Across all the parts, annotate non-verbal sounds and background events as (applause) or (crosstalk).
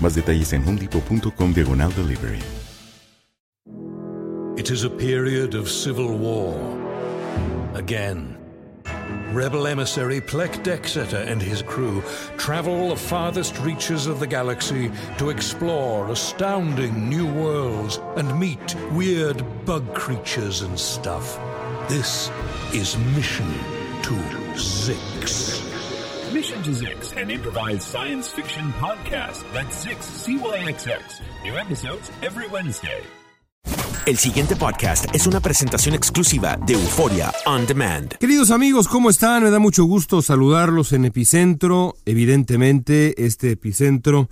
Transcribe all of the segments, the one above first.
Más detalles en homedepot.com diagonal delivery. It is a period of civil war. Again. Rebel emissary Plek Dexeter and his crew travel the farthest reaches of the galaxy to explore astounding new worlds and meet weird bug creatures and stuff. This is Mission to Zix. Mission to Zix, an improvised science fiction podcast. That's Zix, C-Y-X-X. New episodes every Wednesday. El siguiente podcast es una presentación exclusiva de Euforia On Demand. Queridos amigos, ¿cómo están? Me da mucho gusto saludarlos en Epicentro. Evidentemente, este Epicentro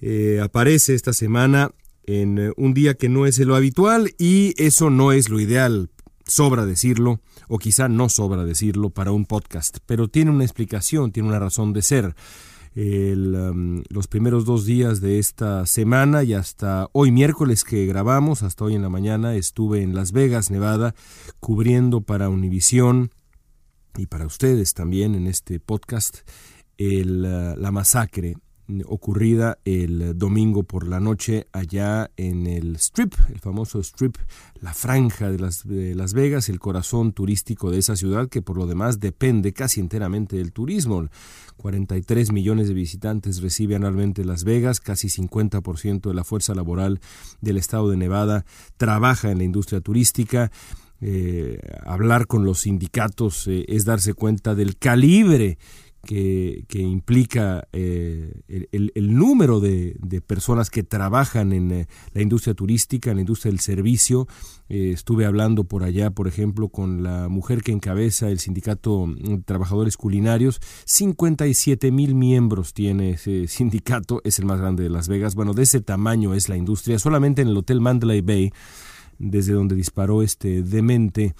eh, aparece esta semana en eh, un día que no es lo habitual y eso no es lo ideal. Sobra decirlo, o quizá no sobra decirlo para un podcast, pero tiene una explicación, tiene una razón de ser. El, um, los primeros dos días de esta semana y hasta hoy miércoles que grabamos, hasta hoy en la mañana, estuve en Las Vegas, Nevada, cubriendo para Univisión y para ustedes también en este podcast el, uh, la masacre ocurrida el domingo por la noche allá en el Strip, el famoso Strip, la franja de las, de las Vegas, el corazón turístico de esa ciudad que por lo demás depende casi enteramente del turismo. 43 millones de visitantes recibe anualmente Las Vegas, casi 50% de la fuerza laboral del estado de Nevada trabaja en la industria turística. Eh, hablar con los sindicatos eh, es darse cuenta del calibre que, implica eh, el, número de, personas que trabajan en eh, la industria turística, en la industria del servicio. Eh, estuve hablando por allá, por ejemplo, con la mujer que encabeza el sindicato de Trabajadores Culinarios. 57 mil miembros tiene ese (laughs) sindicato, es el más grande de Las Vegas. Bueno, de ese tamaño es la industria. Solamente en el Hotel Mandalay Bay, desde donde disparó este demente,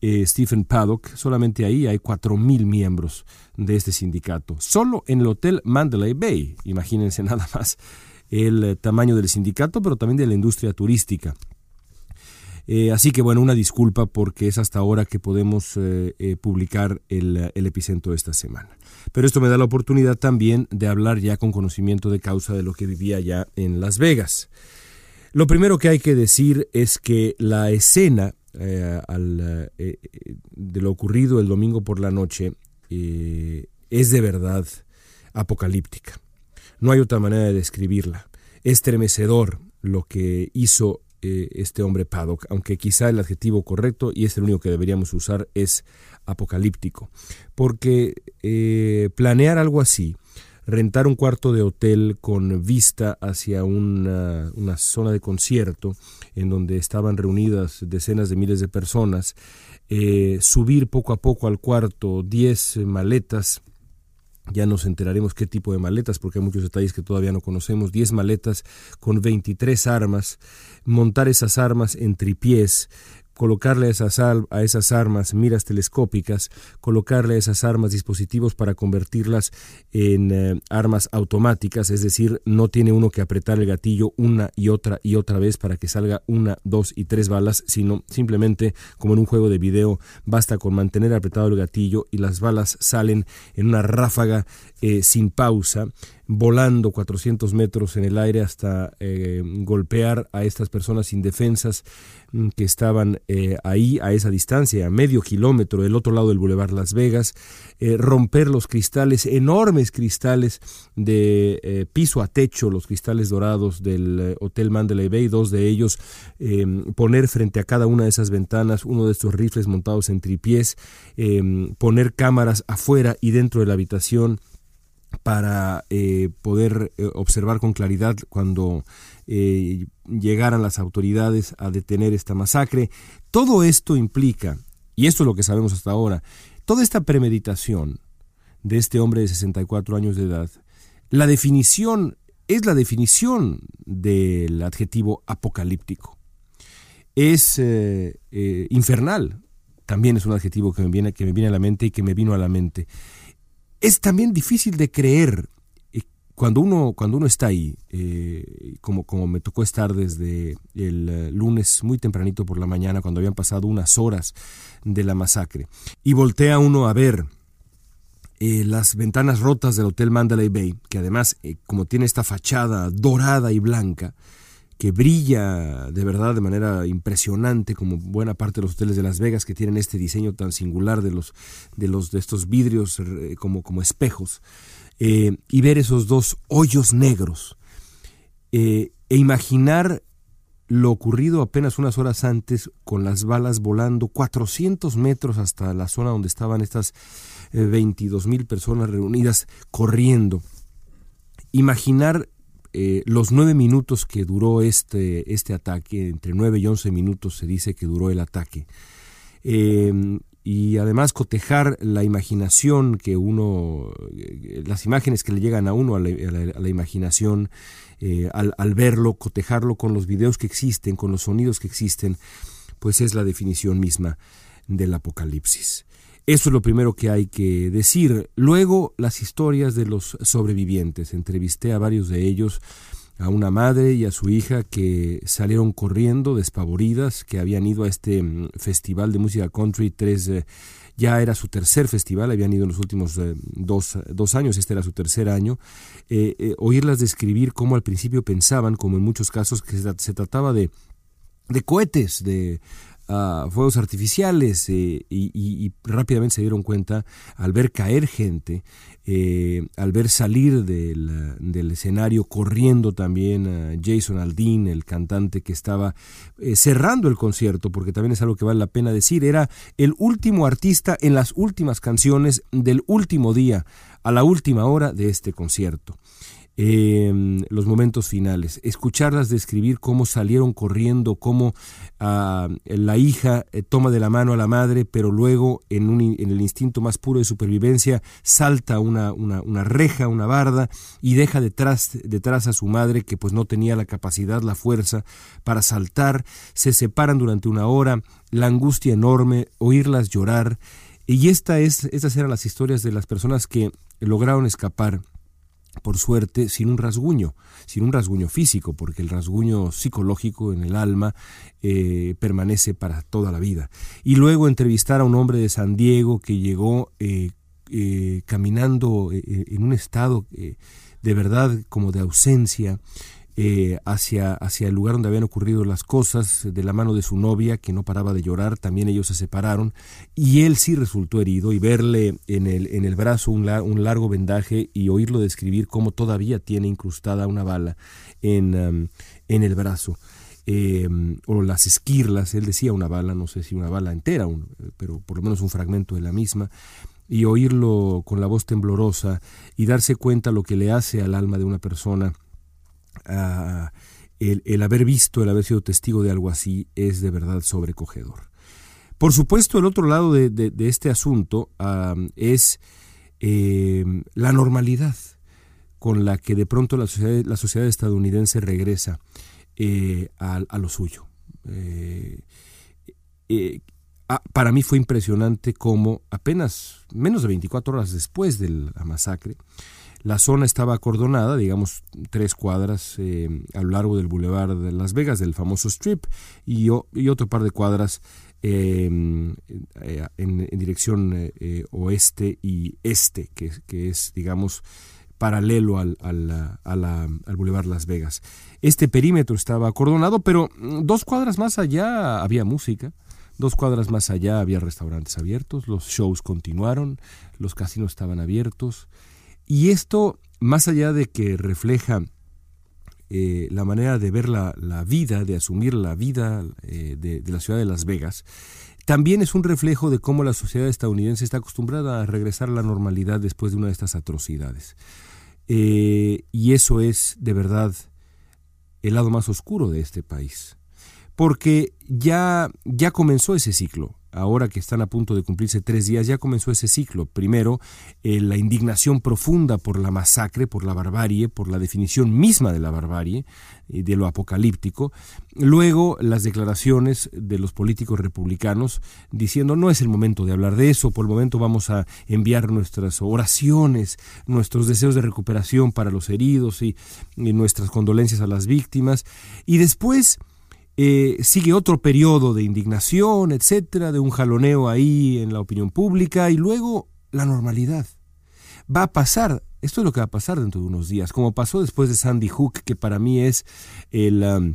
eh, Stephen Paddock, solamente ahí hay 4.000 miembros de este sindicato. Solo en el Hotel Mandalay Bay, imagínense (laughs) nada más el eh, tamaño del sindicato, pero también de la industria turística. Eh, así que bueno, una disculpa porque es hasta ahora que podemos publicar el, el, epicentro de esta semana. Pero esto me da la oportunidad también de hablar ya con conocimiento de causa de lo que vivía ya en Las Vegas. Lo primero que hay que decir es que la escena eh, al, eh, de lo ocurrido el domingo por la noche eh, es de verdad apocalíptica. No hay otra manera de describirla. Es estremecedor lo que hizo este hombre Paddock, aunque quizá el adjetivo correcto, y es el único que deberíamos usar, es apocalíptico. Porque planear algo así, rentar un cuarto de hotel con vista hacia una, una, zona de concierto en donde estaban reunidas decenas de miles de personas, eh, subir poco a poco al cuarto 10 maletas ya nos enteraremos qué tipo de maletas, porque hay muchos detalles que todavía no conocemos. 10 maletas con 23 armas, montar esas armas en tripiés, colocarle a esas, a esas armas miras telescópicas, colocarle a esas armas dispositivos para convertirlas en eh, armas automáticas, es decir, no tiene uno que apretar el gatillo una y otra y otra vez para que salga una, dos y tres balas, sino simplemente como en un juego de video, basta con mantener apretado el gatillo y las balas salen en una ráfaga eh, sin pausa volando 400 metros en el aire hasta eh, golpear a estas personas indefensas mm, que estaban eh, ahí a esa distancia, a medio kilómetro del otro lado del Boulevard Las Vegas, romper los cristales, enormes cristales de piso a techo, los cristales dorados del Hotel Mandalay Bay, dos de ellos, em, poner frente a cada una de esas ventanas uno de estos rifles montados en tripiés, em, poner cámaras afuera y dentro de la habitación, para eh, poder eh, observar con claridad cuando eh, llegaran las autoridades a detener esta masacre. Todo esto implica, y esto es lo que sabemos hasta ahora, toda esta premeditación de este hombre de 64 años de edad, la definición es la definición del adjetivo apocalíptico. Es infernal, también es un adjetivo que me, viene, que me viene a la mente y que me vino a la mente es también difícil de creer eh, cuando uno, cuando uno está ahí, eh, como, como me tocó estar desde el eh, lunes muy tempranito por la mañana, cuando habían pasado unas horas de la masacre, y voltea uno a ver las ventanas rotas del Hotel Mandalay Bay, que además, como tiene esta fachada dorada y blanca, que brilla de verdad de manera impresionante como buena parte de los hoteles de Las Vegas que tienen este diseño tan singular de los de los de estos vidrios eh, como, como espejos eh, y ver esos dos hoyos negros eh, e imaginar lo ocurrido apenas unas horas antes con las balas volando 400 metros hasta la zona donde estaban estas 22 mil personas reunidas corriendo. Imaginar eh, los nueve minutos que duró este, este ataque, entre nueve y once minutos se dice que duró el ataque, eh, y además cotejar la imaginación que uno, eh, las imágenes que le llegan a uno a la, imaginación, al, al, verlo, cotejarlo con los videos que existen, con los sonidos que existen, pues es la definición misma del apocalipsis. Eso es lo primero que hay que decir. Luego, las historias de los sobrevivientes. Entrevisté a varios de ellos, a una madre y a su hija que salieron corriendo, despavoridas, que habían ido a este mm, festival de música country tres... Eh, ya era su tercer festival, habían ido en los últimos eh, dos, años, este era su tercer año, eh, oírlas describir cómo al principio pensaban, como en muchos casos, que se, trataba de, de cohetes, de fuegos artificiales eh, y, rápidamente se dieron cuenta al ver caer gente, eh, al ver salir del, escenario corriendo también a Jason Aldean, el cantante que estaba eh, cerrando el concierto, porque también es algo que vale la pena decir, era el último artista en las últimas canciones del último día, a la última hora de este concierto. Em, los momentos finales, escucharlas describir cómo salieron corriendo, cómo ah, la hija eh, toma de la mano a la madre, pero luego en, un, en el instinto más puro de supervivencia salta una, una, una, reja, una barda y deja detrás, detrás a su madre que pues no tenía la capacidad, la fuerza para saltar, se separan durante una hora, la angustia enorme, oírlas llorar. Y esta es, estas eran las historias de las personas que lograron escapar por suerte, sin un rasguño, sin un rasguño físico, porque el rasguño psicológico en el alma eh, permanece para toda la vida. Y luego entrevistar a un hombre de San Diego que llegó eh, eh, caminando en un estado de verdad como de ausencia, eh, hacia, hacia el lugar donde habían ocurrido las cosas, de la mano de su novia, que no paraba de llorar, también ellos se separaron, y él sí resultó herido, y verle en el, en el brazo un, largo vendaje y oírlo describir cómo todavía tiene incrustada una bala en, um, en el brazo. Em, o las esquirlas, él decía una bala, no sé si una bala entera, pero por lo menos un fragmento de la misma, y oírlo con la voz temblorosa y darse cuenta lo que le hace al alma de una persona el, haber visto, el haber sido testigo de algo así es de verdad sobrecogedor. Por supuesto, el otro lado de, este asunto es la normalidad con la que de pronto la sociedad, la sociedad estadounidense regresa a, lo suyo. Ah, para mí fue impresionante cómo apenas menos de 24 horas después de la masacre, la zona estaba acordonada, digamos, tres cuadras eh, a lo largo del Boulevard de Las Vegas, del famoso Strip, y, otro par de cuadras em, eh, en, dirección eh, oeste y este, que, es, digamos, paralelo al, al, al Las Vegas. Este perímetro estaba acordonado, pero mm, dos cuadras más allá había música. Dos cuadras más allá había restaurantes abiertos, los shows continuaron, los casinos estaban abiertos. Y esto, más allá de que refleja eh, la manera de ver la, vida, de asumir la vida eh, de, la ciudad de Las Vegas, también es un reflejo de cómo la sociedad estadounidense está acostumbrada a regresar a la normalidad después de una de estas atrocidades. Eh, y eso es, de verdad, el lado más oscuro de este país porque ya, ya comenzó ese ciclo. Ahora que están a punto de cumplirse tres días, ya comenzó ese ciclo. Primero, eh, la indignación profunda por la masacre, por la barbarie, por la definición misma de la barbarie, y de lo apocalíptico. Luego, las declaraciones de los políticos republicanos diciendo no es el momento de hablar de eso, por el momento vamos a enviar nuestras oraciones, nuestros deseos de recuperación para los heridos y nuestras condolencias a las víctimas. Y después eh, sigue otro periodo de indignación, etcétera, de un jaloneo ahí en la opinión pública y luego la normalidad. Va a pasar, esto es lo que va a pasar dentro de unos días, como pasó después de Sandy Hook, que para mí es um,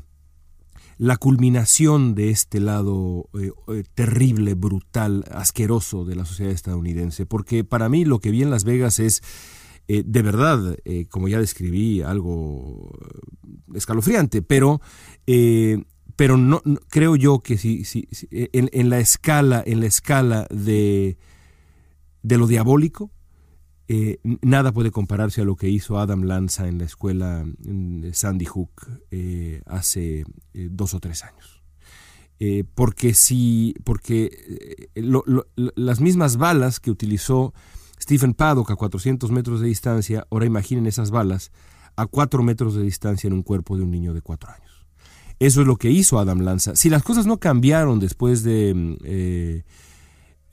la culminación de este lado eh, eh, terrible, brutal, asqueroso de la sociedad estadounidense, porque para mí lo que vi en Las Vegas es de verdad, como ya describí, algo escalofriante, pero pero no, creo yo que si, si, en, la escala en la escala de, de lo diabólico eh, nada puede compararse a lo que hizo Adam Lanza en la escuela de Sandy Hook eh, hace eh, dos o tres años. Porque si porque las mismas balas que utilizó Stephen Paddock a 400 metros de distancia ahora imaginen esas balas a 4 metros de distancia en un cuerpo de un niño de 4 años eso es lo que hizo Adam Lanza. Si las cosas no cambiaron después de mm, eh,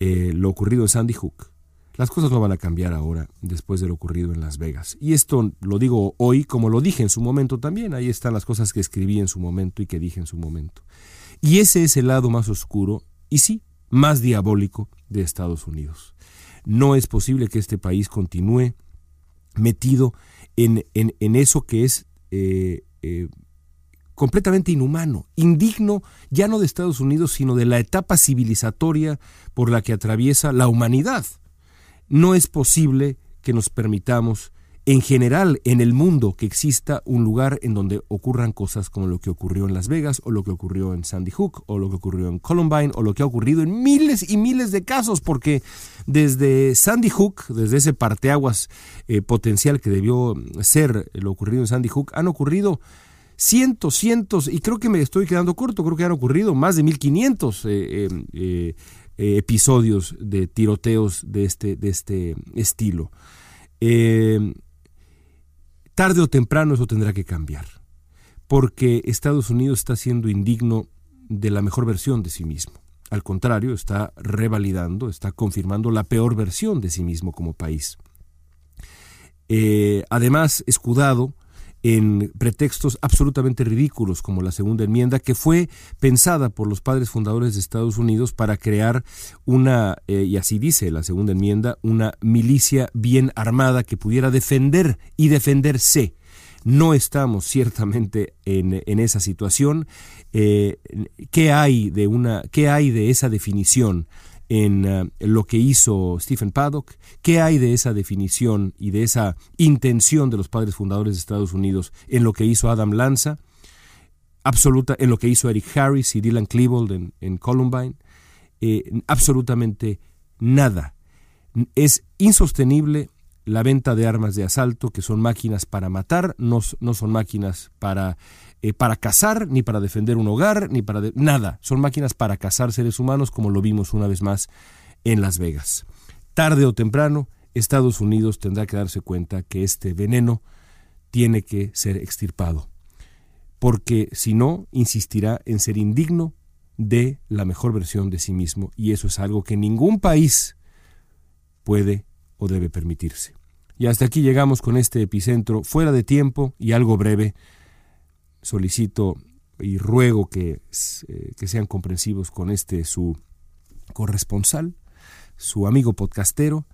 eh, lo ocurrido en Sandy Hook, las cosas no van a cambiar ahora después de lo ocurrido en Las Vegas. Y esto lo digo hoy como lo dije en su momento también. Ahí están las cosas que escribí en su momento y que dije en su momento. Y ese es el lado más oscuro y sí, más diabólico de Estados Unidos. No es posible que este país continúe metido en, en, eso que es eh, completamente inhumano, indigno ya no de Estados Unidos, sino de la etapa civilizatoria por la que atraviesa la humanidad. No es posible que nos permitamos, en general, en el mundo, que exista un lugar en donde ocurran cosas como lo que ocurrió en Las Vegas, o lo que ocurrió en Sandy Hook, o lo que ocurrió en Columbine, o lo que ha ocurrido en miles y miles de casos, porque desde Sandy Hook, desde ese parteaguas eh, potencial que debió ser lo ocurrido en Sandy Hook, han ocurrido cientos, cientos, y creo que me estoy quedando corto, creo que han ocurrido más de 1500 eh, em, eh, eh, episodios de tiroteos de este, de este estilo. Em, tarde o temprano eso tendrá que cambiar, porque Estados Unidos está siendo indigno de la mejor versión de sí mismo. Al contrario, está revalidando, está confirmando la peor versión de sí mismo como país. además, escudado en pretextos absolutamente ridículos como la segunda enmienda que fue pensada por los padres fundadores de Estados Unidos para crear una, eh, y así dice la segunda enmienda, una milicia bien armada que pudiera defender y defenderse. No estamos ciertamente en, en esa situación. Eh, ¿qué, hay de una, ¿Qué hay de esa definición? En eh, lo que hizo Stephen Paddock, qué hay de esa definición y de esa intención de los padres fundadores de Estados Unidos en lo que hizo Adam Lanza, absoluta, en lo que hizo Eric Harris y Dylan Klebold en, Columbine, eh, absolutamente nada. Es insostenible la venta de armas de asalto, que son máquinas para matar, no, no son máquinas para eh, para cazar, ni para defender un hogar, ni para... nada. Son máquinas para cazar seres humanos como lo vimos una vez más en Las Vegas. Tarde o temprano, Estados Unidos tendrá que darse cuenta que este veneno tiene que ser extirpado, porque si no, insistirá en ser indigno de la mejor versión de sí mismo, y eso es algo que ningún país puede o debe permitirse. Y hasta aquí llegamos con este epicentro fuera de tiempo y algo breve. Solicito y ruego que, eh, que sean comprensivos con este su corresponsal, su amigo podcastero.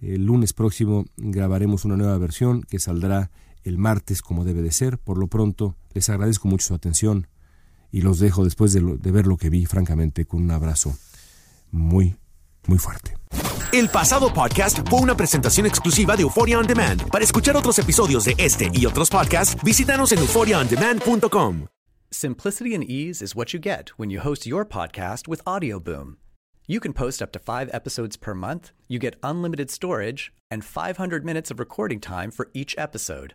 El lunes próximo grabaremos una nueva versión que saldrá el martes como debe de ser. Por lo pronto, les agradezco mucho su atención y los dejo después de, de ver lo que vi, francamente, con un abrazo muy, muy fuerte. El pasado podcast fue una presentación exclusiva de Euphoria On Demand. Para escuchar otros episodios de este y otros podcasts, visítanos en euphoriaondemand.com. Simplicity and ease is what you get when you host your podcast with Audioboom. You can post up to five episodes per month, you get unlimited storage, and 500 minutes of recording time for each episode.